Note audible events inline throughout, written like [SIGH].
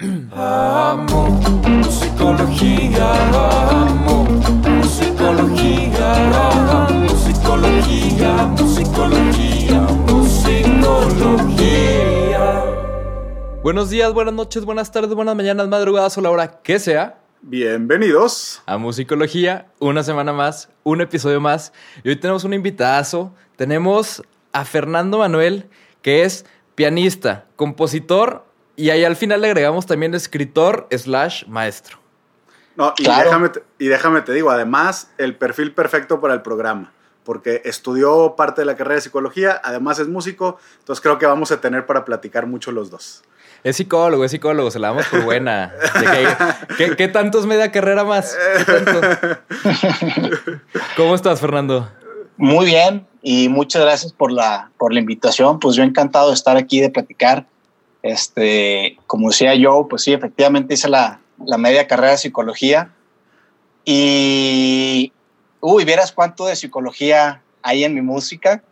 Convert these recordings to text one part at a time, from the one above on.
Amo musicología, amo musicología, amo musicología, musicología, musicología. Buenos días, buenas noches, buenas tardes, buenas mañanas, madrugadas o la hora que sea. Bienvenidos. A Musicología, una semana más, un episodio más. Y hoy tenemos un invitadazo. Tenemos a Fernando Manuel, que es pianista, compositor y ahí al final le agregamos también escritor slash maestro. No, y, Claro. déjame, te- y déjame te digo, además, el perfil perfecto para el programa, porque estudió parte de la carrera de psicología, además es músico, entonces creo que vamos a tener para platicar mucho los dos. Es psicólogo, es psicólogo, se la damos por buena. [LAUGHS] Que- ¿Qué, qué tanto es media carrera más? ¿Qué tanto? ¿Cómo estás, Fernando? Muy bien y muchas gracias por la, por la invitación. Pues yo encantado de estar aquí, de platicar. Este, como decía yo, pues sí, efectivamente hice la, la media carrera de psicología y, uy, vieras cuánto de psicología hay en mi música.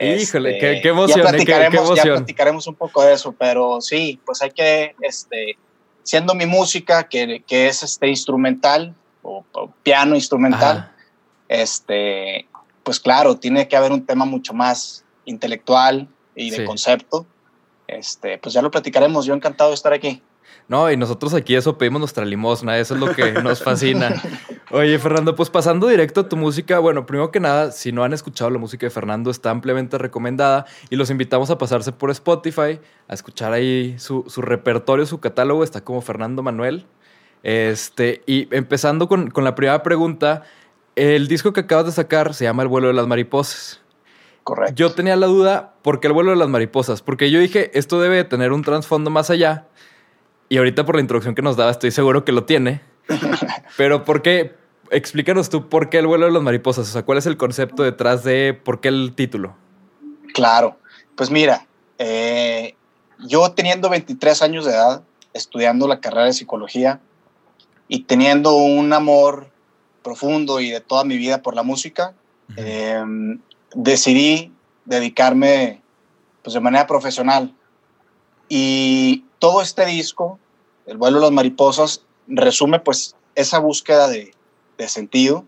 Híjole, qué- qué ya emoción, ¿eh? Qué- qué platicaremos, ya emoción. platicaremos un poco de eso, pero sí, pues hay que, este, siendo mi música, que, que es este instrumental o, o piano instrumental, Ajá. este, pues claro, tiene que haber un tema mucho más intelectual y de Sí. concepto. Este, pues ya lo platicaremos. Yo encantado de estar aquí. No, y nosotros aquí eso pedimos nuestra limosna, eso es lo que nos [LAUGHS] fascina. Oye, Fernando, pues pasando directo a tu música, bueno, primero que nada, si no han escuchado la música de Fernando, está ampliamente recomendada y los invitamos a pasarse por Spotify, a escuchar ahí su, su repertorio, su catálogo, está como Fernando Manuel. Este, y empezando con, con la primera pregunta, el disco que acabas de sacar se llama El vuelo de las mariposas. Correcto. Yo tenía la duda, ¿por qué el vuelo de las mariposas? Porque yo dije, esto debe de tener un trasfondo más allá. Y ahorita por la introducción que nos daba, estoy seguro que lo tiene. [LAUGHS] Pero ¿por qué? Explícanos tú por qué el vuelo de las mariposas. O sea, ¿cuál es el concepto detrás de por qué el título? Claro. Pues mira, eh, yo teniendo 23 años de edad, estudiando la carrera de psicología y teniendo un amor profundo y de toda mi vida por la música, eh, decidí dedicarme pues, de manera profesional. Y todo este disco, El vuelo de las mariposas, resume pues esa búsqueda de, de sentido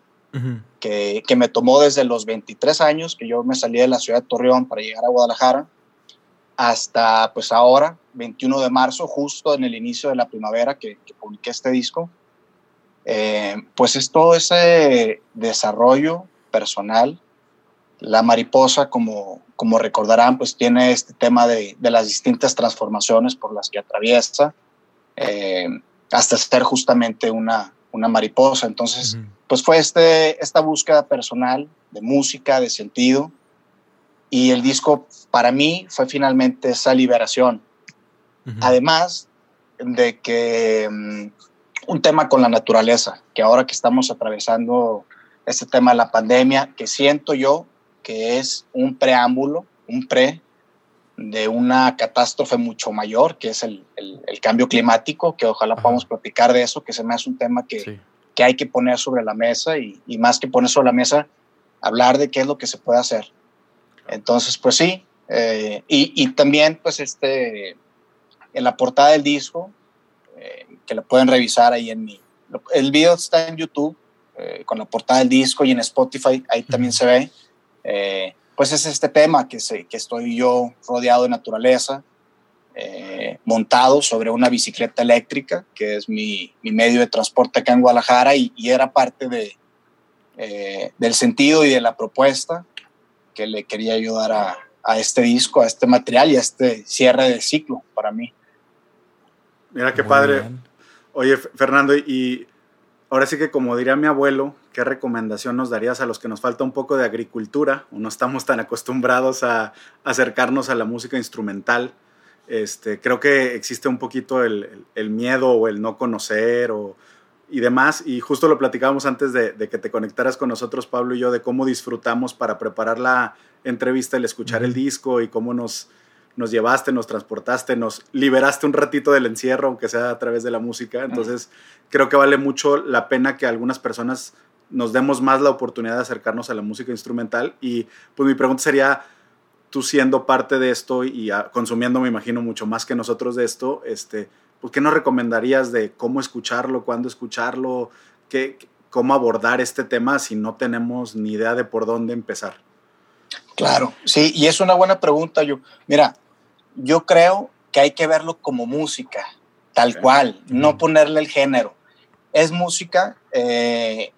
que, que me tomó desde los 23 años, que yo me salí de la ciudad de Torreón para llegar a Guadalajara, hasta pues ahora, 21 de marzo, justo en el inicio de la primavera que, que publiqué este disco. Eh, pues es todo ese desarrollo personal. La mariposa, como, como recordarán, pues tiene este tema de, de las distintas transformaciones por las que atraviesa, eh, hasta ser justamente una, una mariposa. Entonces, pues fue este, esta búsqueda personal de música, de sentido. Y el disco para mí fue finalmente esa liberación. Además de que mm, un tema con la naturaleza, que ahora que estamos atravesando este tema de la pandemia, que siento yo que es un preámbulo, un pre de una catástrofe mucho mayor, que es el, el- el cambio climático, que ojalá Ajá. podamos platicar de eso, que se me hace un tema que, Sí. que hay que poner sobre la mesa y, y más que poner sobre la mesa, hablar de qué es lo que se puede hacer. Entonces, pues sí, eh, y, y también pues este, en la portada del disco, eh, que lo pueden revisar ahí en mi, el video está en YouTube eh, con la portada del disco y en Spotify, ahí también se ve, eh, pues es este tema que, se, que estoy yo rodeado de naturaleza, eh, montado sobre una bicicleta eléctrica, que es mi, mi medio de transporte acá en Guadalajara y, y era parte de, eh, del sentido y de la propuesta que le quería ayudar a, a este disco, a este material y a este cierre de ciclo para mí. Mira qué Muy padre. bien. Oye, Fernando, y ahora sí que como diría mi abuelo, ¿qué recomendación nos darías a los que nos falta un poco de agricultura o no estamos tan acostumbrados a acercarnos a la música instrumental? Este, creo que existe un poquito el, miedo o el no conocer o, y demás. Y justo lo platicábamos antes de, de que te conectaras con nosotros, Pablo y yo, de cómo disfrutamos para preparar la entrevista, el escuchar el disco y cómo nos, nos llevaste, nos transportaste, nos liberaste un ratito del encierro, aunque sea a través de la música. Entonces, creo que vale mucho la pena que algunas personas nos demos más la oportunidad de acercarnos a la música instrumental. Y pues mi pregunta sería, tú siendo parte de esto y ah, consumiendo, me imagino, mucho más que nosotros de esto, este, pues, ¿qué nos recomendarías de cómo escucharlo, cuándo escucharlo, qué, cómo abordar este tema si no tenemos ni idea de por dónde empezar? Claro, sí, y es una buena pregunta. Yo, mira, yo creo que hay que verlo como música, tal cual, no ponerle el género. Es música eh,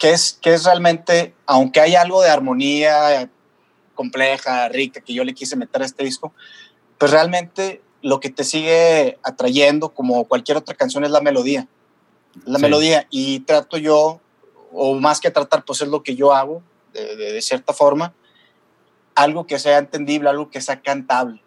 que, es, que es realmente, aunque hay algo de armonía compleja, rica, que yo le quise meter a este disco, pues realmente lo que te sigue atrayendo, como cualquier otra canción, es la melodía. La Sí. melodía. Y trato yo, o más que tratar, pues es lo que yo hago, de, de- de cierta forma, algo que sea entendible, algo que sea cantable.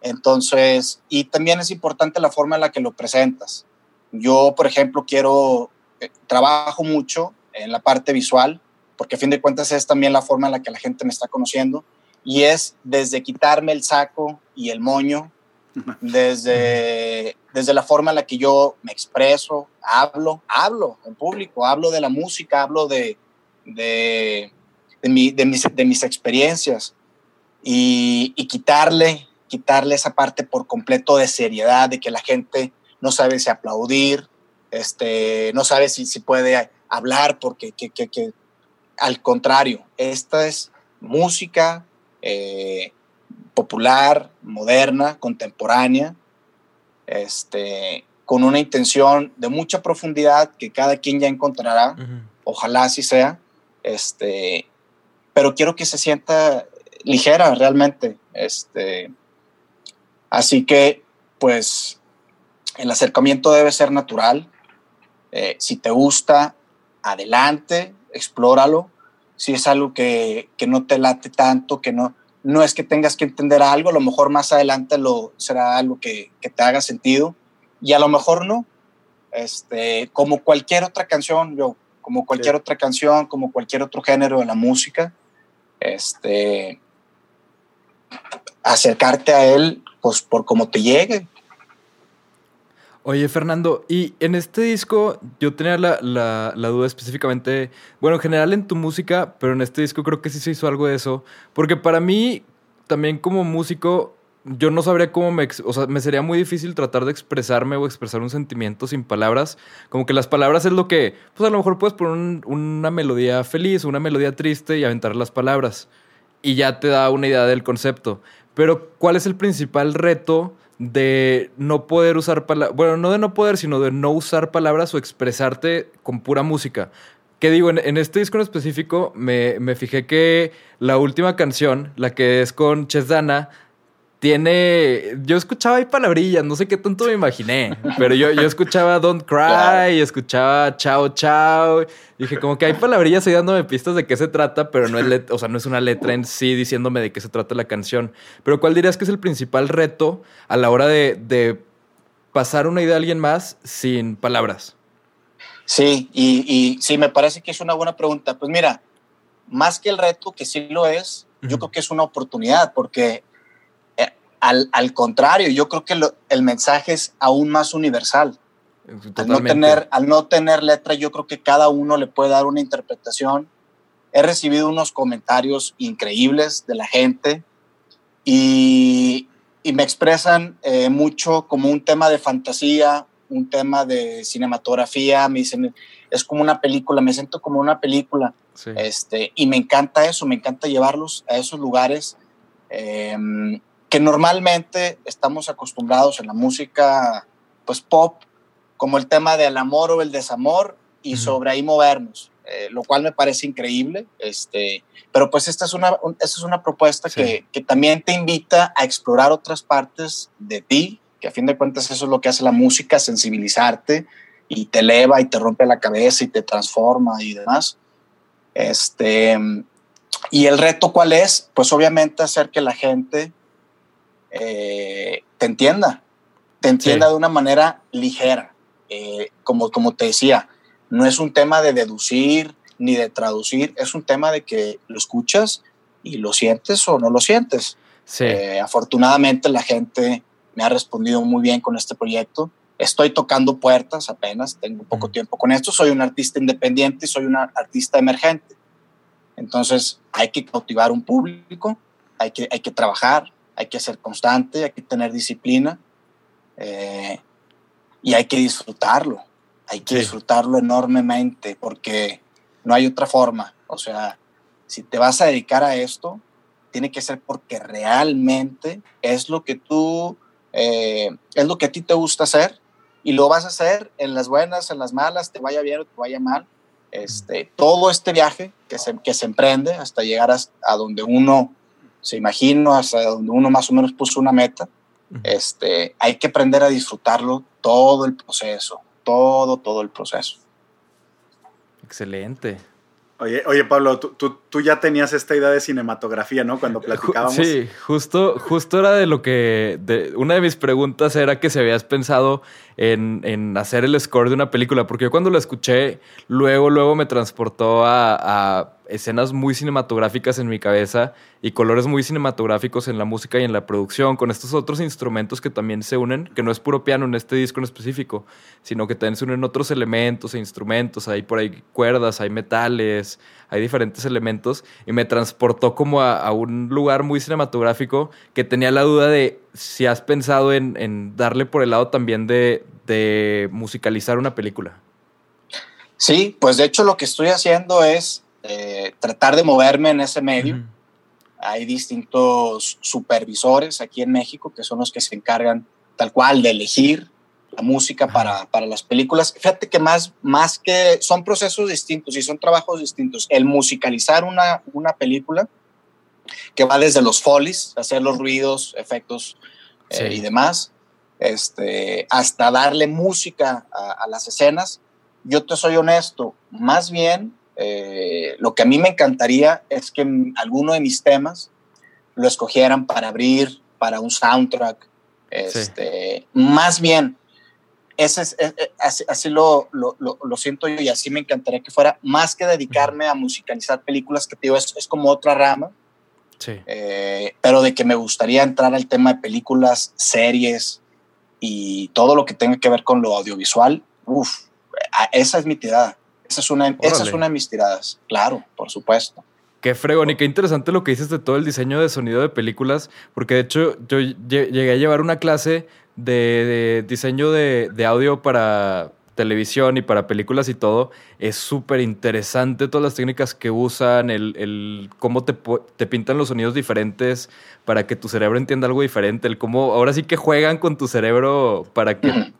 Entonces, y también es importante la forma en la que lo presentas. Yo, por ejemplo, quiero, eh, trabajo mucho en la parte visual, porque a fin de cuentas es también la forma en la que la gente me está conociendo, y es desde quitarme el saco y el moño, [LAUGHS] desde, desde la forma en la que yo me expreso, hablo, hablo en público, hablo de la música, hablo de, de, de, mi- de mis, de mis experiencias y, y quitarle, quitarle esa parte por completo de seriedad, de que la gente no sabe si aplaudir, este, no sabe si, si puede hablar, porque que, que- que- al contrario, esta es música eh, popular, moderna, contemporánea, este, con una intención de mucha profundidad que cada quien ya encontrará. Ojalá así sea, este, pero quiero que se sienta ligera realmente, este, así que pues el acercamiento debe ser natural, Eh, si te gusta, adelante, explóralo, si es algo que, que no te late tanto, que no, no es que tengas que entender algo, a lo mejor más adelante lo, será algo que, que te haga sentido y a lo mejor no, este, como cualquier otra canción, yo, como cualquier Sí. otra canción, como cualquier otro género de la música, este, acercarte a él, pues por como te llegue. Oye, Fernando, y en este disco yo tenía la, la- la duda específicamente, bueno, en general en tu música, pero en este disco creo que sí se hizo algo de eso, porque para mí, también como músico, yo no sabría cómo me, o sea, me sería muy difícil tratar de expresarme o expresar un sentimiento sin palabras, como que las palabras es lo que, pues a lo mejor puedes poner un- una melodía feliz una melodía triste y aventar las palabras, y ya te da una idea del concepto. Pero, ¿cuál es el principal reto de no poder usar palabras? Bueno, no de no poder, sino de no usar palabras o expresarte con pura música. Que digo, en, en este disco en específico me, me fijé que la última canción, la que es con Chesdana, tiene. Yo escuchaba ahí palabrillas, no sé qué tanto me imaginé, pero yo, yo escuchaba Don't Cry y escuchaba Chao Chao. Dije, como que hay palabrillas ahí dándome pistas de qué se trata, pero no es, let- o sea, no es una letra en sí diciéndome de qué se trata la canción. Pero ¿cuál dirías que es el principal reto a la hora de, de pasar una idea a alguien más sin palabras? Sí, y, y sí, me parece que es una buena pregunta. Pues mira, más que el reto, que sí lo es, yo creo que es una oportunidad, porque al, al contrario, yo creo que lo- el mensaje es aún más universal. Al no, tener, al no tener letra, yo creo que cada uno le puede dar una interpretación. He recibido unos comentarios increíbles de la gente y, y me expresan eh, mucho como un tema de fantasía, un tema de cinematografía. Me dicen, es como una película, me siento como una película. Sí. Este, y me encanta eso, me encanta llevarlos a esos lugares eh, que normalmente estamos acostumbrados en la música pues pop, como el tema del amor o el desamor y sobre ahí movernos, eh, lo cual me parece increíble. Este, pero pues esta es una, un- esta es una propuesta Sí. que, que también te invita a explorar otras partes de ti, que a fin de cuentas eso es lo que hace la música, sensibilizarte y te eleva y te rompe la cabeza y te transforma y demás. Este, y el reto cuál es? Pues obviamente hacer que la gente eh, te entienda, te entienda Sí. de una manera ligera. Eh, como, como te decía, no es un tema de deducir ni de traducir, es un tema de que lo escuchas y lo sientes o no lo sientes. Sí. Eh, afortunadamente la gente me ha respondido muy bien con este proyecto. Estoy tocando puertas apenas, tengo poco tiempo con esto, soy un artista independiente y soy un artista emergente. Entonces hay que cautivar un público, hay que, hay que trabajar, hay que ser constante, hay que tener disciplina eh, y hay que disfrutarlo, hay que Sí. disfrutarlo enormemente porque no hay otra forma. O sea, si te vas a dedicar a esto, tiene que ser porque realmente es lo que tú, eh, es lo que a ti te gusta hacer y lo vas a hacer en las buenas, en las malas, te vaya bien o te vaya mal. Este, todo este viaje que se, que se emprende hasta llegar a, a donde uno se imagina, hasta donde uno más o menos puso una meta, este, hay que aprender a disfrutarlo todo el proceso, todo, todo el proceso. Excelente. Oye, oye Pablo, tú, tú, tú ya tenías esta idea de cinematografía, ¿no? Cuando platicábamos. Sí, justo, justo era de lo que. de- una de mis preguntas era que si habías pensado en, en hacer el score de una película, porque yo cuando lo escuché, luego, luego me transportó a, a escenas muy cinematográficas en mi cabeza y colores muy cinematográficos en la música y en la producción, con estos otros instrumentos que también se unen, que no es puro piano en este disco en específico, sino que también se unen otros elementos e instrumentos, hay por ahí cuerdas, hay metales, hay diferentes elementos, y me transportó como a, un lugar muy cinematográfico que tenía la duda de si has pensado en, darle por el lado también de musicalizar una película. Sí, pues de hecho lo que estoy haciendo es eh, tratar de moverme en ese medio. Hay distintos supervisores aquí en México que son los que se encargan tal cual de elegir la música para, para las películas. Fíjate que más, más que son procesos distintos y son trabajos distintos. El musicalizar una, una película que va desde los folies, hacer los ruidos, efectos eh, y demás, este, hasta darle música a, a las escenas. Yo te soy honesto, más bien eh, lo que a mí me encantaría es que alguno de mis temas lo escogieran para abrir, para un soundtrack. Este, Más bien, ese es, es- es- así, así lo, lo, lo- lo siento yo y así me encantaría que fuera, más que dedicarme a musicalizar películas, que te digo, es, es como otra rama, Sí. eh, pero de que me gustaría entrar al tema de películas, series y todo lo que tenga que ver con lo audiovisual. Uf, a- esa es mi tirada. Esa es, una, esa es una de mis tiradas, claro, por supuesto. Qué fregón y qué interesante lo que dices de todo el diseño de sonido de películas, porque de hecho yo lle- llegué a llevar una clase de, de diseño de, de audio para televisión y para películas y todo. Es súper interesante todas las técnicas que usan, el, el cómo te, te pintan los sonidos diferentes para que tu cerebro entienda algo diferente, el cómo ahora sí que juegan con tu cerebro para que.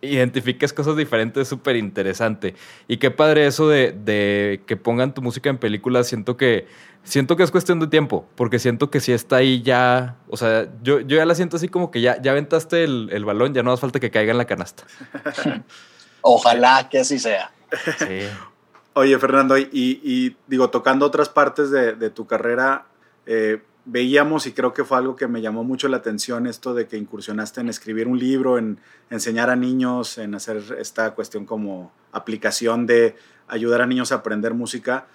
Identifiques cosas diferentes es súper interesante. Y qué padre eso de, de que pongan tu música en películas. Siento que, siento que es cuestión de tiempo, porque siento que si está ahí ya, o sea, yo, yo ya la siento así como que ya, ya aventaste el, el balón, ya no hace falta que caiga en la canasta. [LAUGHS] Ojalá que así sea. Sí. Oye, Fernando, y, y digo, tocando otras partes de, de tu carrera, eh, veíamos y creo que fue algo que me llamó mucho la atención esto de que incursionaste en escribir un libro, en enseñar a niños, en hacer esta cuestión como aplicación de ayudar a niños a aprender música.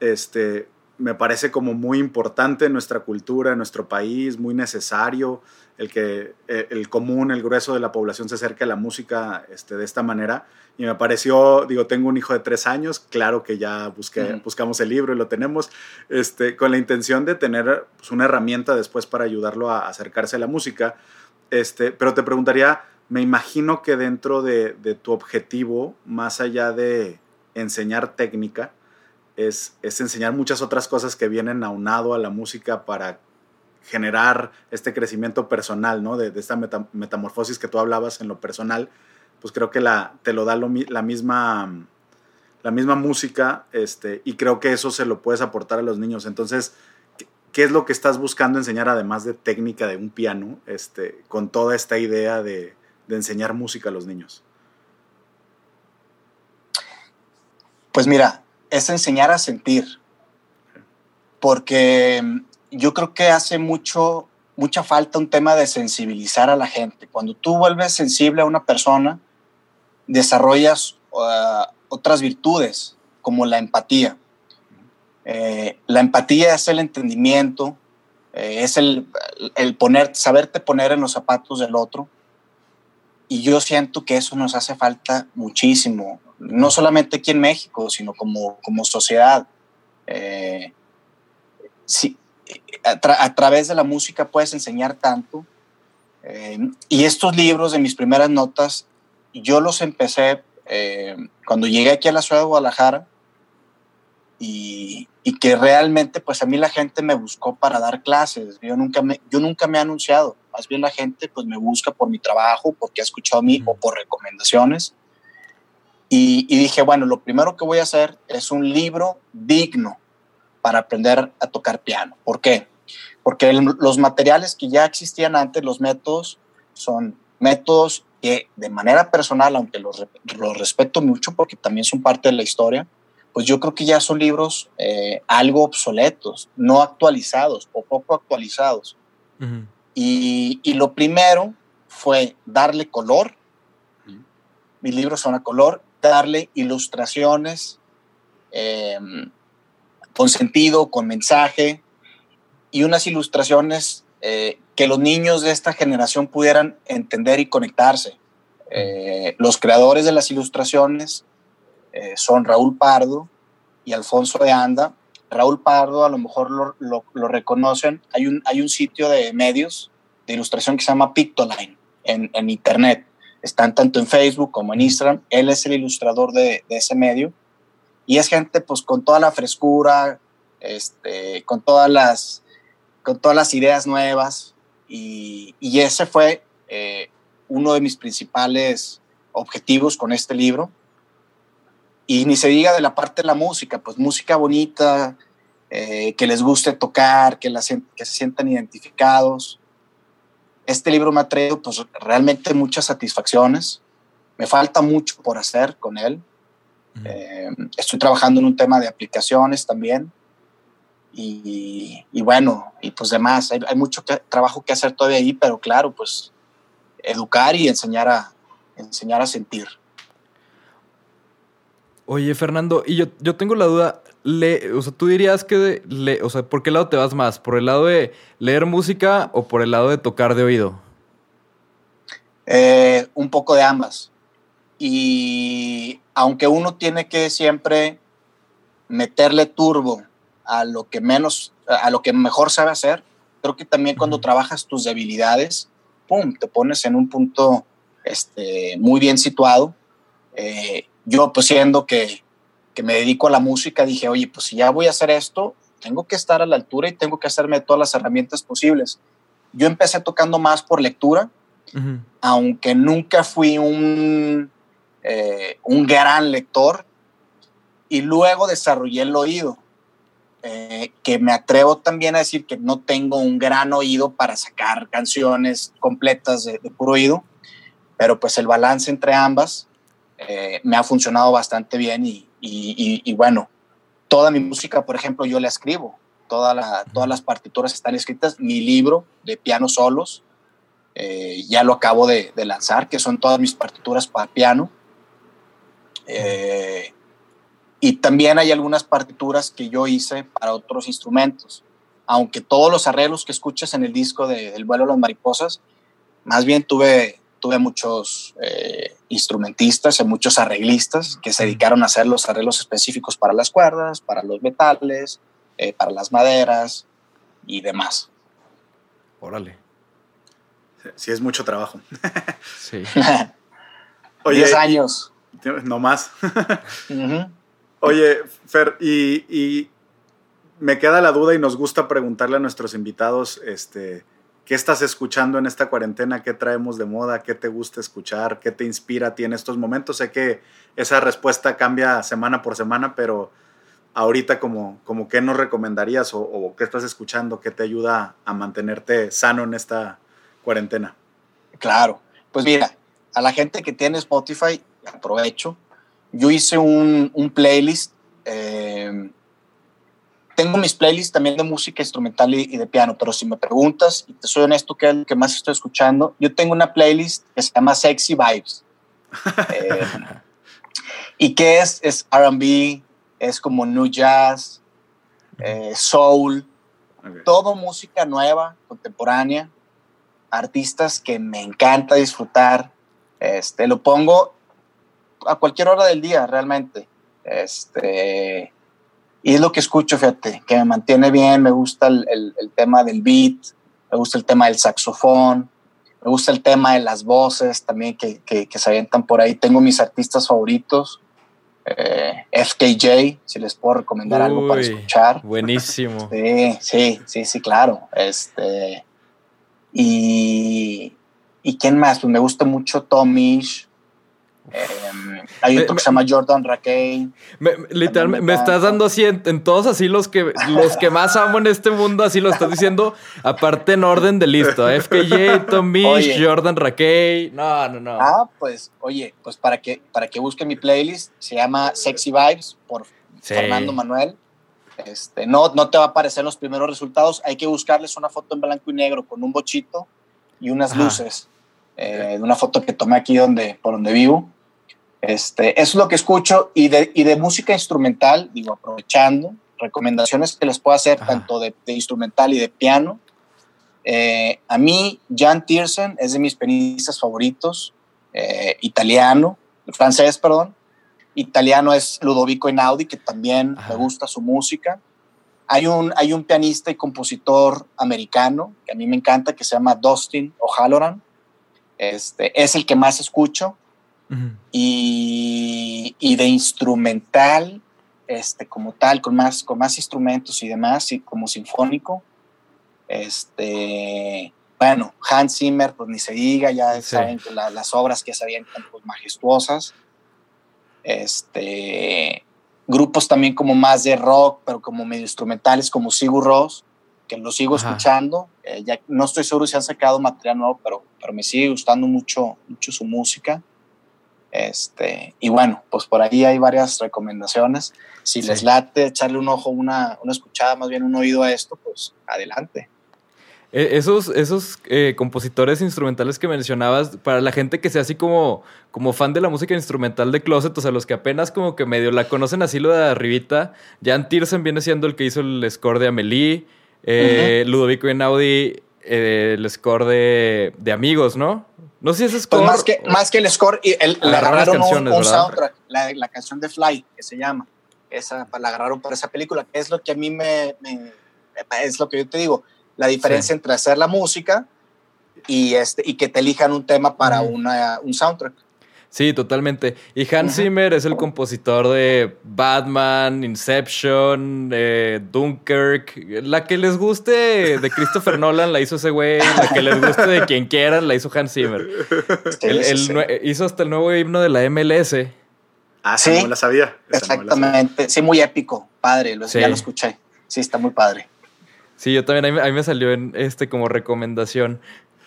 Este, me parece como muy importante en nuestra cultura, en nuestro país, muy necesario el que eh, el común, el grueso de la población se acerque a la música este, de esta manera. Y me pareció, digo, tengo un hijo de tres años, claro que ya busqué, buscamos el libro y lo tenemos, este, con la intención de tener pues, una herramienta después para ayudarlo a acercarse a la música. Este, pero te preguntaría, me imagino que dentro de, de tu objetivo, más allá de enseñar técnica, es, es enseñar muchas otras cosas que vienen aunado a la música para generar este crecimiento personal, ¿no? De, esta meta- metamorfosis que tú hablabas en lo personal, pues creo que la, te lo da lo la, misma, la misma música este, y creo que eso se lo puedes aportar a los niños. Entonces, ¿qué, qué es lo que estás buscando enseñar además de técnica de un piano, este, con toda esta idea de, de enseñar música a los niños? Pues mira, es enseñar a sentir, porque mm, yo creo que hace mucho, mucha falta un tema de sensibilizar a la gente. Cuando tú vuelves sensible a una persona, desarrollas uh, otras virtudes, como la empatía. Eh, la empatía es el entendimiento, eh, es el, el poner, saberte poner en los zapatos del otro. Y yo siento que eso nos hace falta muchísimo, no solamente aquí en México, sino como, como sociedad. Eh, sí, a, tra a, través de la música puedes enseñar tanto, Eh, y estos libros de mis primeras notas, yo los empecé eh, cuando llegué aquí a la ciudad de Guadalajara y, y, que realmente pues a mí la gente me buscó para dar clases. Yo nunca me, yo nunca me he anunciado. Más bien la gente pues me busca por mi trabajo, porque ha escuchado a mí o por recomendaciones. Y, y, dije, bueno, lo primero que voy a hacer es un libro digno para aprender a tocar piano. ¿Por qué? Porque el, los materiales que ya existían antes, los métodos, son métodos que de manera personal, aunque los, los respeto mucho porque también son parte de la historia, pues yo creo que ya son libros eh, algo obsoletos, no actualizados o poco actualizados. Uh -huh. y, y, lo primero fue darle color. Uh -huh. Mis libros son a color, darle ilustraciones eh, con sentido, con mensaje y unas ilustraciones eh, que los niños de esta generación pudieran entender y conectarse. Eh, los creadores de las ilustraciones eh, son Raúl Pardo y Alfonso de Anda. Raúl Pardo a lo mejor lo, reconocen. Hay un, hay un sitio de medios de ilustración que se llama Pictoline en, internet. Están tanto en Facebook como en Instagram. Él es el ilustrador de, ese medio. Y es gente pues con toda la frescura, este, con, todas las, con todas las ideas nuevas. Y, y ese fue eh, uno de mis principales objetivos con este libro. Y ni se diga de la parte de la música, pues música bonita, eh, que les guste tocar, que, la, que se sientan identificados. Este libro me ha traído pues realmente muchas satisfacciones. Me falta mucho por hacer con él. Uh -huh. eh, estoy trabajando en un tema de aplicaciones también. Y, y bueno, y pues demás, hay, hay mucho que, trabajo que hacer todavía ahí, pero claro, pues educar y enseñar a, enseñar a sentir. Oye, Fernando, y yo, yo tengo la duda, le, o sea, tú dirías que, le, o sea, ¿por qué lado te vas más? ¿Por el lado de leer música o por el lado de tocar de oído? Eh, un poco de ambas. Y aunque uno tiene que siempre meterle turbo a lo que menos, a lo que mejor sabe hacer, creo que también cuando trabajas tus debilidades, pum, te pones en un punto este, muy bien situado. Eh, yo pues siendo que, que, me dedico a la música, dije, oye, pues si ya voy a hacer esto, tengo que estar a la altura y tengo que hacerme todas las herramientas posibles. Yo empecé tocando más por lectura, uh -huh. aunque nunca fui un, eh, un gran lector, y luego desarrollé el oído, eh, que me atrevo también a decir que no tengo un gran oído para sacar canciones completas de, de puro oído, pero pues el balance entre ambas eh, me ha funcionado bastante bien y, bueno, toda mi música, por ejemplo, yo la escribo, todas las partituras están escritas, mi libro de piano solos, eh, ya lo acabo de, de, lanzar, que son todas mis partituras para piano. Eh, y también hay algunas partituras que yo hice para otros instrumentos, aunque todos los arreglos que escuchas en el disco de El vuelo de las mariposas, más bien tuve tuve muchos eh, instrumentistas y muchos arreglistas que se dedicaron a hacer los arreglos específicos para las cuerdas, para los metales, eh, para las maderas y demás. Órale. Sí, es mucho trabajo. sí. [LAUGHS] Oye, Diez años. No más. uh -huh. Oye, Fer, y, y, me queda la duda y nos gusta preguntarle a nuestros invitados, este, ¿Qué estás escuchando en esta cuarentena? ¿Qué traemos de moda? ¿Qué te gusta escuchar? ¿Qué te inspira a ti en estos momentos? Sé que esa respuesta cambia semana por semana, pero ahorita como, como qué nos recomendarías o, o qué estás escuchando? ¿Qué te ayuda a mantenerte sano en esta cuarentena? Claro, pues mira, a la gente que tiene Spotify, aprovecho. Yo hice un, un playlist eh, tengo mis playlists también de música instrumental y, y, de piano, pero si me preguntas, y te soy honesto, ¿qué es lo que más estoy escuchando? Yo tengo una playlist que se llama Sexy Vibes. [LAUGHS] eh, ¿Y qué es? Es RB, es como new jazz, eh, soul, okay. todo música nueva, contemporánea, artistas que me encanta disfrutar. Este, lo pongo a cualquier hora del día, realmente. Este, y es lo que escucho, fíjate, que me mantiene bien, me gusta el, el, el, tema del beat, me gusta el tema del saxofón, me gusta el tema de las voces también que, que, que se avientan por ahí. Tengo mis artistas favoritos. Eh, FKJ, si les puedo recomendar algo para escuchar. Buenísimo. [LAUGHS] Sí, sí, sí, sí, claro. Este, y, ¿y quién más? Pues me gusta mucho Tomish. Eh, hay otro me- que se llama Jordan Rakey. Me- me- literal, me, me estás dando así en, en todos así los que los que más amo en este mundo, así lo estás diciendo, aparte en orden de listo. FKJ, Tom Misch, Oye. Jordan Rakey. No, no, no. Ah, pues, oye, pues para que, para que busquen mi playlist, se llama Sexy Vibes por Sí. Fernando Manuel. Este, no, no te va a aparecer los primeros resultados. Hay que buscarles una foto en blanco y negro con un bochito y unas Ajá. luces. eh, una foto que tomé aquí donde, por donde vivo. Este, eso es lo que escucho. Y de, y de música instrumental, digo, aprovechando, recomendaciones que les puedo hacer Ajá. tanto de, de instrumental y de piano. Eh, a mí, Jan Tiersen es de mis pianistas favoritos, eh, italiano, francés, perdón. Italiano es Ludovico Einaudi, que también Ajá. me gusta su música. Hay un, hay un pianista y compositor americano que a mí me encanta, que se llama Dustin O'Halloran. Este, es el que más escucho. Ujú. Y, y de instrumental, este, como tal, con más, con más instrumentos y demás, y como sinfónico. Este, bueno, Hans Zimmer, pues ni se diga, ya Sí. saben que la- las obras que se avientan, pues majestuosas. Este, grupos también como más de rock, pero como medio instrumentales, como Sigur Rós, que lo sigo Ajá. escuchando. Eh, ya no estoy seguro si han sacado material nuevo, pero, pero me sigue gustando mucho, mucho su música. Este, y bueno, pues por ahí hay varias recomendaciones. Si Sí. les late echarle un ojo, una, una escuchada, más bien un oído a esto, pues adelante. Eh, Esos, esos eh, compositores instrumentales que mencionabas, para la gente que sea así como, como fan de la música instrumental de Closet, o sea, los que apenas como que medio la conocen así lo de arribita, Jan Tiersen viene siendo el que hizo el score de Amelie, eh, Ludovico Einaudi eh, el score de, de Amigos, ¿no? No sé si ese Pues score... más que, más que el score, y el, le Agarraron un, un soundtrack, la, la canción de Fly, que se llama. Esa, la agarraron para esa película, que es lo que a mí me, me- es lo que yo te digo, la diferencia Sí. entre hacer la música y, este, y que te elijan un tema para Ujú. una, un soundtrack. Sí, totalmente. Y Hans. Zimmer es el compositor de Batman, Inception, eh, Dunkirk. La que les guste de Christopher Nolan la hizo ese güey. La que les guste de quien quieran la hizo Hans Zimmer. Sí, El- sí, el sí. nue- hizo hasta el nuevo himno de la MLS. Ah, sí, no la sabía. Esa no me la sabía. Exactamente, sí, muy épico, padre, lo, Sí. ya lo escuché. Sí, está muy padre. Sí, yo también, ahí me, ahí me salió en este como recomendación.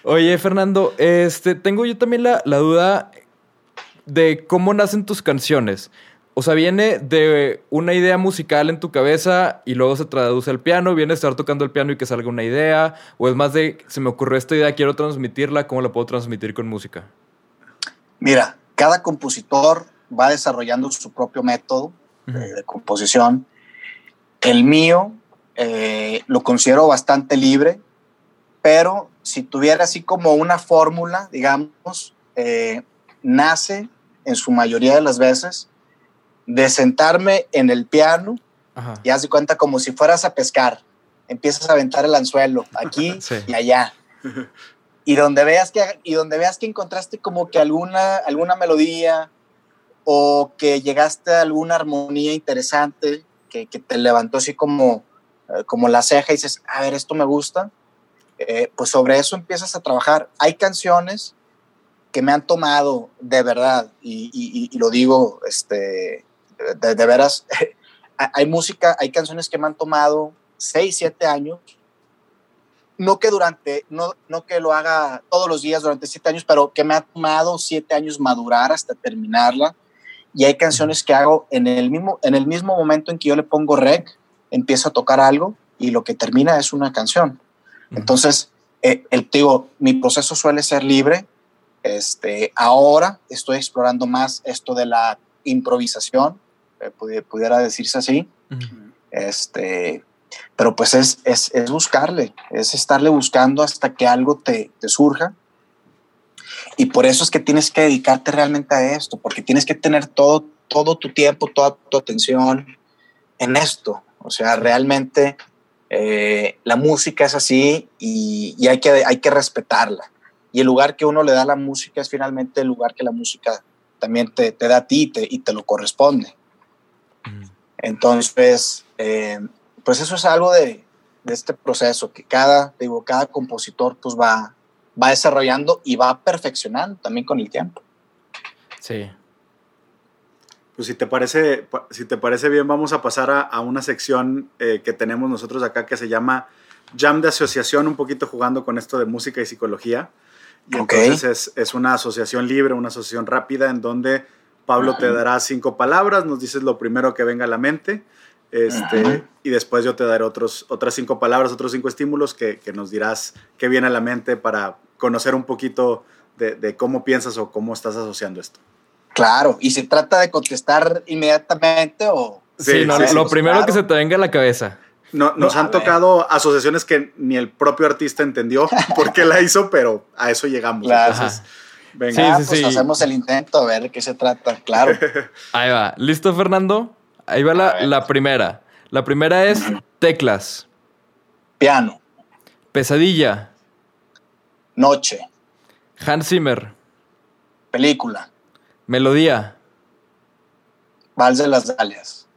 Oye, Fernando, este, tengo yo también la, la duda de cómo nacen tus canciones. O sea, viene de una idea musical en tu cabeza y luego se traduce al piano, viene a estar tocando el piano y que salga una idea, o es más de, se me ocurrió esta idea, quiero transmitirla, ¿cómo la puedo transmitir con música? Mira, cada compositor va desarrollando su propio método Ujú. de, de composición. El mío eh, lo considero bastante libre, pero si tuviera así como una fórmula, digamos, eh, nace en su mayoría de las veces de sentarme en el piano Ajá. y haz de cuenta como si fueras a pescar. Empiezas a aventar el anzuelo aquí [LAUGHS] Sí. y allá. [LAUGHS] Y donde veas que y donde veas que encontraste como que alguna alguna melodía o que llegaste a alguna armonía interesante que, que te levantó así como eh, como la ceja y dices, a ver, esto me gusta, eh, pues sobre eso empiezas a trabajar. Hay canciones que me han tomado de verdad, y, y- y lo digo este, de, de veras, [LAUGHS] hay música, hay canciones que me han tomado 6, 7 años. No que durante, no, no que lo haga todos los días durante 7 años, pero que me ha tomado 7 años madurar hasta terminarla. Y hay canciones que hago en el mismo, en el mismo momento en que yo le pongo rec, empiezo a tocar algo y lo que termina es una canción. Entonces, eh, el, digo, mi proceso suele ser libre. Este, ahora estoy explorando más esto de la improvisación, eh, pudi- pudiera decirse así. Este, pero pues es, es, es buscarle, es estarle buscando hasta que algo te, te surja. Y por eso es que tienes que dedicarte realmente a esto, porque tienes que tener todo, todo tu tiempo, toda tu atención en esto. O sea, realmente eh, la música es así y, y hay, que, hay que respetarla. Y el lugar que uno le da a la música es finalmente el lugar que la música también te, te da a ti y te, y te lo corresponde. Entonces, eh, pues eso es algo de, de, este proceso que cada, digo, cada compositor pues va, va desarrollando y va perfeccionando también con el tiempo. Sí. Pues si te parece, si te parece bien, vamos a pasar a, a una sección eh, que tenemos nosotros acá que se llama Jam de Asociación, un poquito jugando con esto de música y psicología. Y okay. entonces es, es, una asociación libre, una asociación rápida en donde Pablo uh -huh. te dará cinco palabras, nos dices lo primero que venga a la mente. Este, uh -huh. Y después yo te daré otros, otras cinco palabras, otros cinco estímulos que, que nos dirás qué viene a la mente para conocer un poquito de, de, cómo piensas o cómo estás asociando esto. Claro, y se trata de contestar inmediatamente o... Sí, sí no, sí, lo primero claro. que se te venga a la cabeza. No, nos no, han tocado asociaciones que ni el propio artista entendió [LAUGHS] por qué la hizo, pero a eso llegamos. Claro. Entonces, venga. Sí, ah, pues hacemos el intento a ver de qué se trata, claro. [LAUGHS] Ahí va. ¿Listo, Fernando? Ahí va la, la primera. La primera es teclas. Piano. Pesadilla. Noche. Hans Zimmer. Película. Melodía. Vals de las Dalias.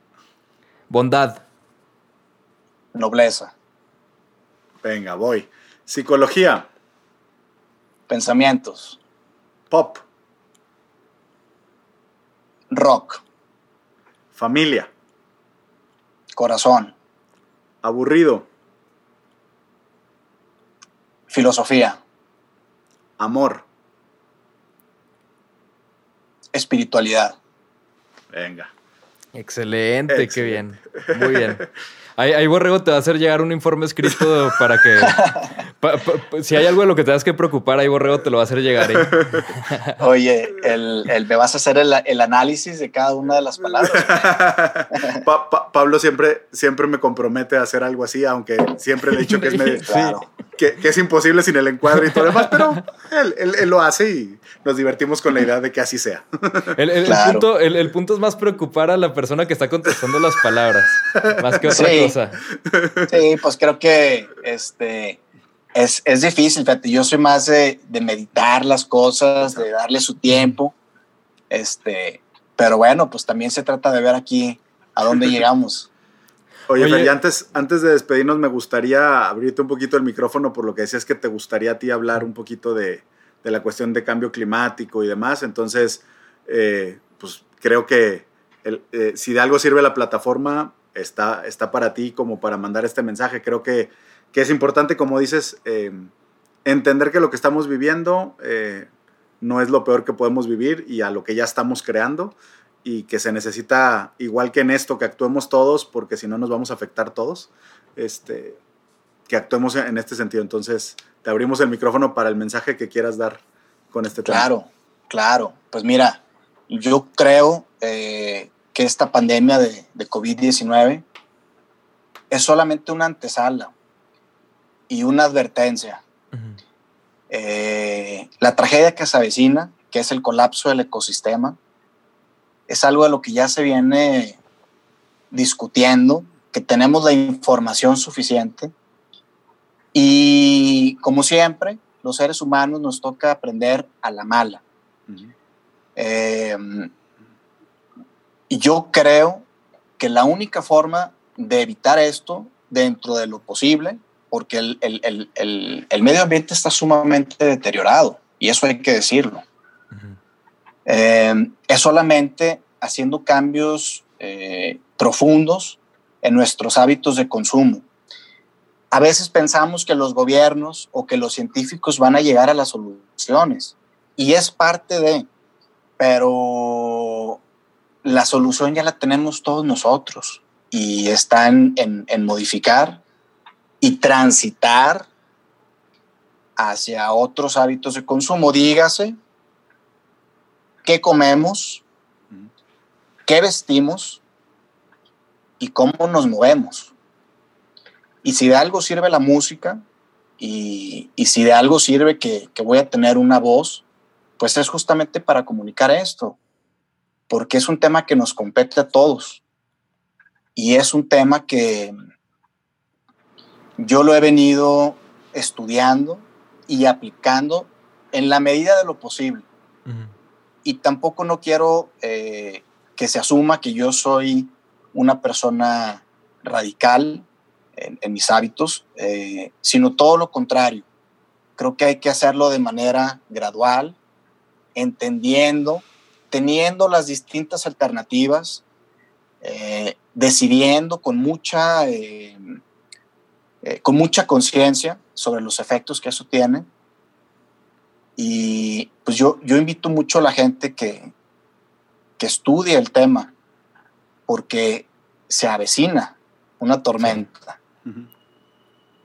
Bondad. Nobleza. Venga, voy. Psicología. Pensamientos. Pop. Rock. Familia. Corazón. Aburrido. Filosofía. Amor. Espiritualidad. Venga. Excelente, Excelente. qué bien. Muy bien. [LAUGHS] Ahí, ahí, Borrego te va a hacer llegar un informe escrito para que. Pa, pa, si hay algo de lo que te das que preocupar, ahí Borrego te lo va a hacer llegar. ¿eh? [LAUGHS] Oye, el, el, me vas a hacer el, el, análisis de cada una de las palabras. [LAUGHS] pa, Pablo siempre, siempre me compromete a hacer algo así, aunque siempre le he dicho que es, medio, [LAUGHS] claro. que, que, es imposible sin el encuadre y todo lo demás, pero él, él, él, lo hace y nos divertimos con la idea de que así sea. El, claro. punto, el, punto, es más preocupar a la persona que está contestando las palabras, más que otra sí. cosa. Sí, pues creo que este es, es difícil, fíjate, yo soy más de, de, meditar las cosas, de darle su tiempo, este, pero bueno, pues también se trata de ver aquí a dónde [LAUGHS] llegamos. Oye, Oye. Fer, y antes, antes de despedirnos me gustaría abrirte un poquito el micrófono por lo que decías que te gustaría a ti hablar un poquito de, de la cuestión de cambio climático y demás, entonces, eh, pues creo que eh, si de algo sirve la plataforma, está, está para ti como para mandar este mensaje, creo que que es importante, como dices, eh, entender que lo que estamos viviendo eh, no es lo peor que podemos vivir y a lo que ya estamos creando y que se necesita, igual que en esto, que actuemos todos, porque si no nos vamos a afectar todos, este, que actuemos en este sentido. Entonces, te abrimos el micrófono para el mensaje que quieras dar con este tema. Claro, claro. Pues mira, yo creo eh, que esta pandemia de, de COVID-19 es solamente una antesala, y una advertencia. Uh -huh. eh, la tragedia que se avecina, que es el colapso del ecosistema, es algo de lo que ya se viene discutiendo, que tenemos la información suficiente y como siempre, los seres humanos nos toca aprender a la mala. Uh -huh. eh, yo creo que la única forma de evitar esto dentro de lo posible porque el, el, el, el, medio ambiente está sumamente deteriorado y eso hay que decirlo. Uh -huh. eh, es solamente haciendo cambios eh, profundos en nuestros hábitos de consumo. A veces pensamos que los gobiernos o que los científicos van a llegar a las soluciones y es parte de, pero la solución ya la tenemos todos nosotros y está en, en, en modificar y transitar hacia otros hábitos de consumo. Dígase qué comemos, qué vestimos y cómo nos movemos. Y si de algo sirve la música y, y si de algo sirve que, que voy a tener una voz, pues es justamente para comunicar esto, porque es un tema que nos compete a todos y es un tema que, yo lo he venido estudiando y aplicando en la medida de lo posible. Y tampoco no quiero eh, que se asuma que yo soy una persona radical en, mis hábitos, eh, sino todo lo contrario. Creo que hay que hacerlo de manera gradual, entendiendo, teniendo las distintas alternativas, eh, decidiendo con mucha, eh, con mucha conciencia sobre los efectos que eso tiene. Y pues yo, yo invito mucho a la gente que, que estudie el tema, porque se avecina una tormenta.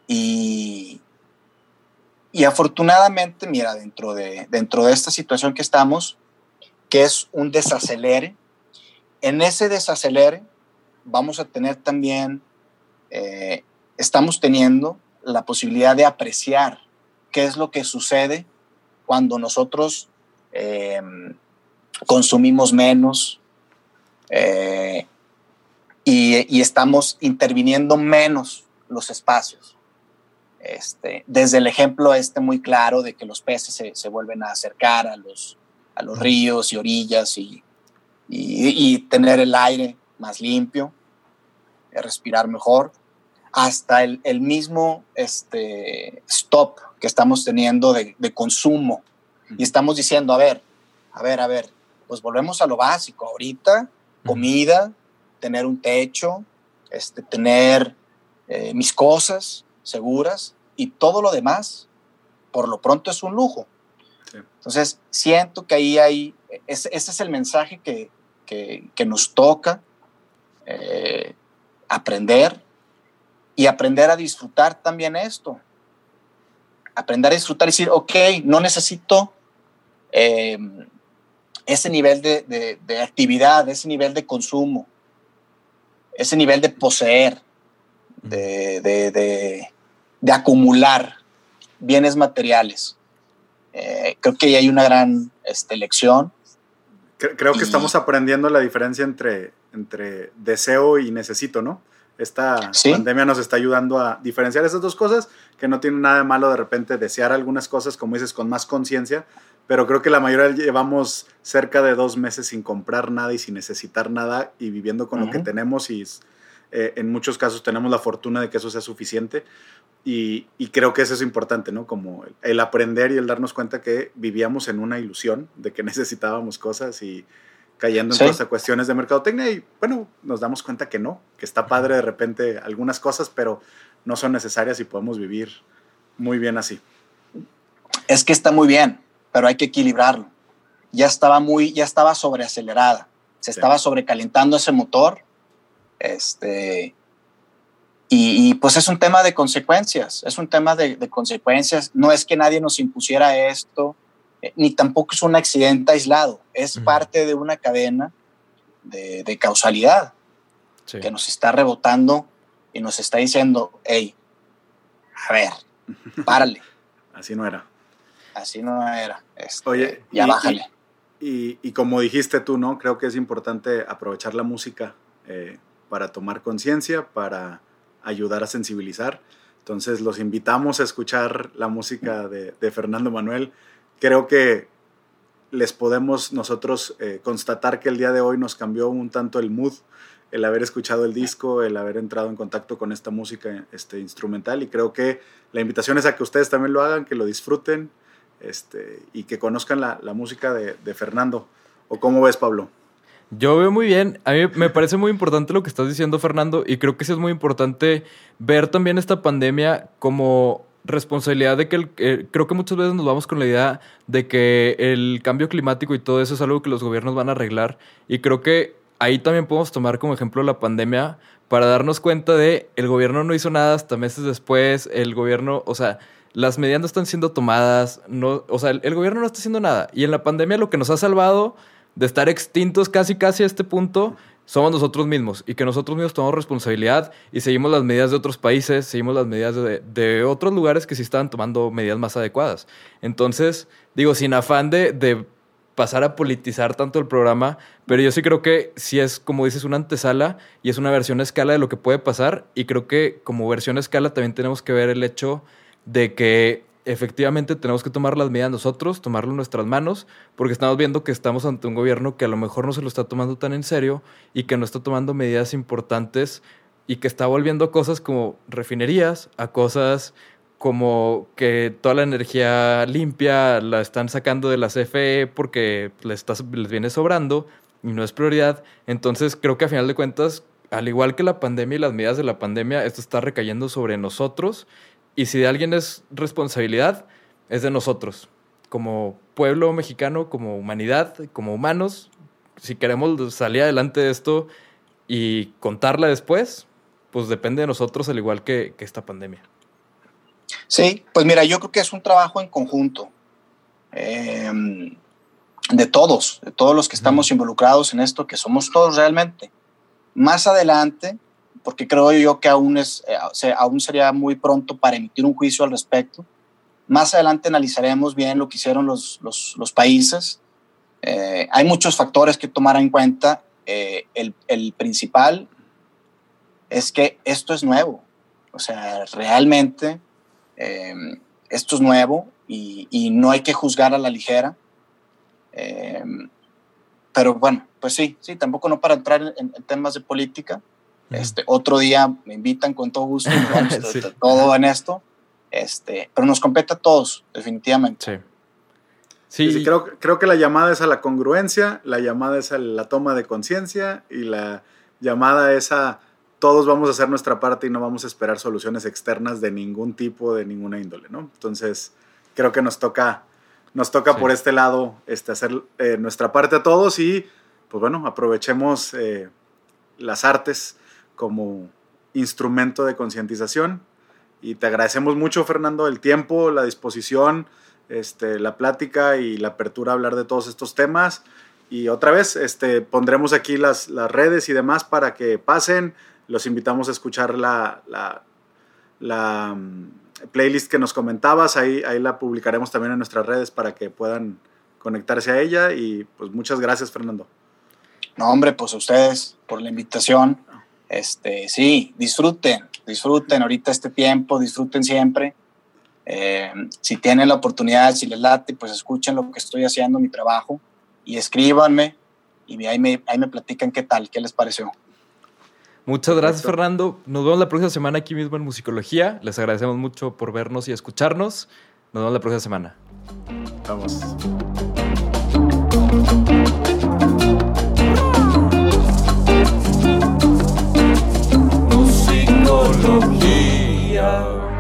Y, y afortunadamente, mira, dentro de, dentro de esta situación que estamos, que es un desacelere, en ese desacelere vamos a tener también, eh, estamos teniendo la posibilidad de apreciar qué es lo que sucede cuando nosotros em, consumimos menos eh, y, y, estamos interviniendo menos los espacios. Este, desde el ejemplo este muy claro de que los peces se, vuelven a acercar a los, a los ríos y orillas y, y, tener el aire más limpio, eh, respirar mejor, hasta el, el, mismo este, stop que estamos teniendo de, de, consumo. Y estamos diciendo, a ver, a ver, a ver, pues volvemos a lo básico. Ahorita, comida, tener un techo, este, tener eh, mis cosas seguras y todo lo demás, por lo pronto es un lujo. Entonces, siento que ahí hay, ese, es el mensaje que, que, nos toca eh, aprender y aprender a disfrutar también esto. Aprender a disfrutar y decir, ok, no necesito eh, ese nivel de, de, actividad, ese nivel de consumo, ese nivel de poseer de, acumular bienes materiales. Eh, creo que ahí hay una gran este, lección. Creo que estamos aprendiendo la diferencia entre, entre deseo y necesito, ¿no? Esta pandemia nos está ayudando a diferenciar esas dos cosas, que no tiene nada de malo de repente desear algunas cosas, como dices, con más conciencia, pero creo que la mayoría llevamos cerca de dos meses sin comprar nada y sin necesitar nada y viviendo con lo que tenemos y eh, en muchos casos tenemos la fortuna de que eso sea suficiente y, creo que eso es importante, ¿no? Como el, aprender y el darnos cuenta que vivíamos en una ilusión de que [LAUGHS] necesitábamos cosas y cayendo en todas las cuestiones de mercadotecnia y bueno, nos damos cuenta que no, que está padre de repente algunas cosas, pero no son necesarias y podemos vivir muy bien así. Es que está muy bien, pero hay que equilibrarlo. Ya estaba muy, ya estaba sobreacelerada, se estaba sobrecalentando ese motor este, y, pues es un tema de consecuencias, es un tema de, consecuencias. No es que nadie nos impusiera esto, eh, ni tampoco es un accidente aislado, es parte de una cadena de, causalidad que nos está rebotando y nos está diciendo, hey, a ver, [LAUGHS] párale. Así no era. Así no era. Este, Oye, ya bájale. Y, y, como dijiste tú, ¿no? Creo que es importante aprovechar la música eh, para tomar conciencia, para ayudar a sensibilizar. Entonces los invitamos a escuchar la música de, Fernando Manuel. Creo que les podemos nosotros eh, constatar que el día de hoy nos cambió un tanto el mood, el haber escuchado el disco, el haber entrado en contacto con esta música este, instrumental y creo que la invitación es a que ustedes también lo hagan, que lo disfruten este, y que conozcan la, música de, de Fernando. ¿O cómo ves, Pablo? Yo veo muy bien. A mí me parece muy importante lo que estás diciendo, Fernando, y creo que sí es muy importante ver también esta pandemia como responsabilidad de que el, eh, creo que muchas veces nos vamos con la idea de que el cambio climático y todo eso es algo que los gobiernos van a arreglar y creo que ahí también podemos tomar como ejemplo la pandemia para darnos cuenta de el gobierno no hizo nada hasta meses después, el gobierno, o sea, las medidas no están siendo tomadas, no, o sea, el gobierno no está haciendo nada y en la pandemia lo que nos ha salvado de estar extintos casi casi a este punto, somos nosotros mismos y que nosotros mismos tomamos responsabilidad y seguimos las medidas de otros países, seguimos las medidas de, de otros lugares que sí estaban tomando medidas más adecuadas. Entonces, digo, sin afán de, de pasar a politizar tanto el programa, pero yo sí creo que sí es, como dices, una antesala y es una versión a escala de lo que puede pasar y creo que como versión a escala también tenemos que ver el hecho de que efectivamente tenemos que tomar las medidas nosotros, tomarlo en nuestras manos, porque estamos viendo que estamos ante un gobierno que a lo mejor no se lo está tomando tan en serio y que no está tomando medidas importantes y que está volviendo cosas como refinerías a cosas como que toda la energía limpia la están sacando de la CFE porque les, está, les viene sobrando y no es prioridad. Entonces creo que a final de cuentas, al igual que la pandemia y las medidas de la pandemia, esto está recayendo sobre nosotros y si de alguien es responsabilidad, es de nosotros. Como pueblo mexicano, como humanidad, como humanos, si queremos salir adelante de esto y contarla después, pues depende de nosotros, al igual que, que esta pandemia. Sí, pues mira, yo creo que es un trabajo en conjunto em, de todos, de todos los que estamos involucrados en esto, que somos todos realmente. Más adelante, porque creo yo que aún, es, eh, aún sería muy pronto para emitir un juicio al respecto, más adelante analizaremos bien lo que hicieron los, los, los países. Eh, hay muchos factores que tomar en cuenta. Eh, el, el principal es que esto es nuevo. O sea, realmente Em, esto es nuevo y, no hay que juzgar a la ligera. Em, pero bueno, pues sí, sí, tampoco no para entrar en, temas de política. Este, otro día me invitan con todo gusto, [LAUGHS] todo en esto. Este, pero nos compete a todos, definitivamente. Sí. Sí. creo, creo que la llamada es a la congruencia, la llamada es a la toma de conciencia y la llamada es a todos vamos a hacer nuestra parte y no vamos a esperar soluciones externas de ningún tipo, de ninguna índole, ¿no? Entonces, creo que nos toca, nos toca por este lado este, hacer eh, nuestra parte a todos y, pues bueno, aprovechemos eh, las artes como instrumento de concientización. Y te agradecemos mucho, Fernando, el tiempo, la disposición, este, la plática y la apertura a hablar de todos estos temas. Y otra vez, este, pondremos aquí las, las redes y demás para que pasen, los invitamos a escuchar la, la, mm, playlist que nos comentabas. Ahí, ahí la publicaremos también en nuestras redes para que puedan conectarse a ella. Y pues muchas gracias, Fernando. No, hombre, pues a ustedes por la invitación. Este, sí, disfruten, disfruten ahorita este tiempo, disfruten siempre. Eh, si tienen la oportunidad, si les late, pues escuchen lo que estoy haciendo, mi trabajo, y escríbanme y ahí me, ahí me platican qué tal, qué les pareció. Muchas gracias, Fernando. Nos vemos la próxima semana aquí mismo en Musicología. Les agradecemos mucho por vernos y escucharnos. Nos vemos la próxima semana. Vamos. Antología.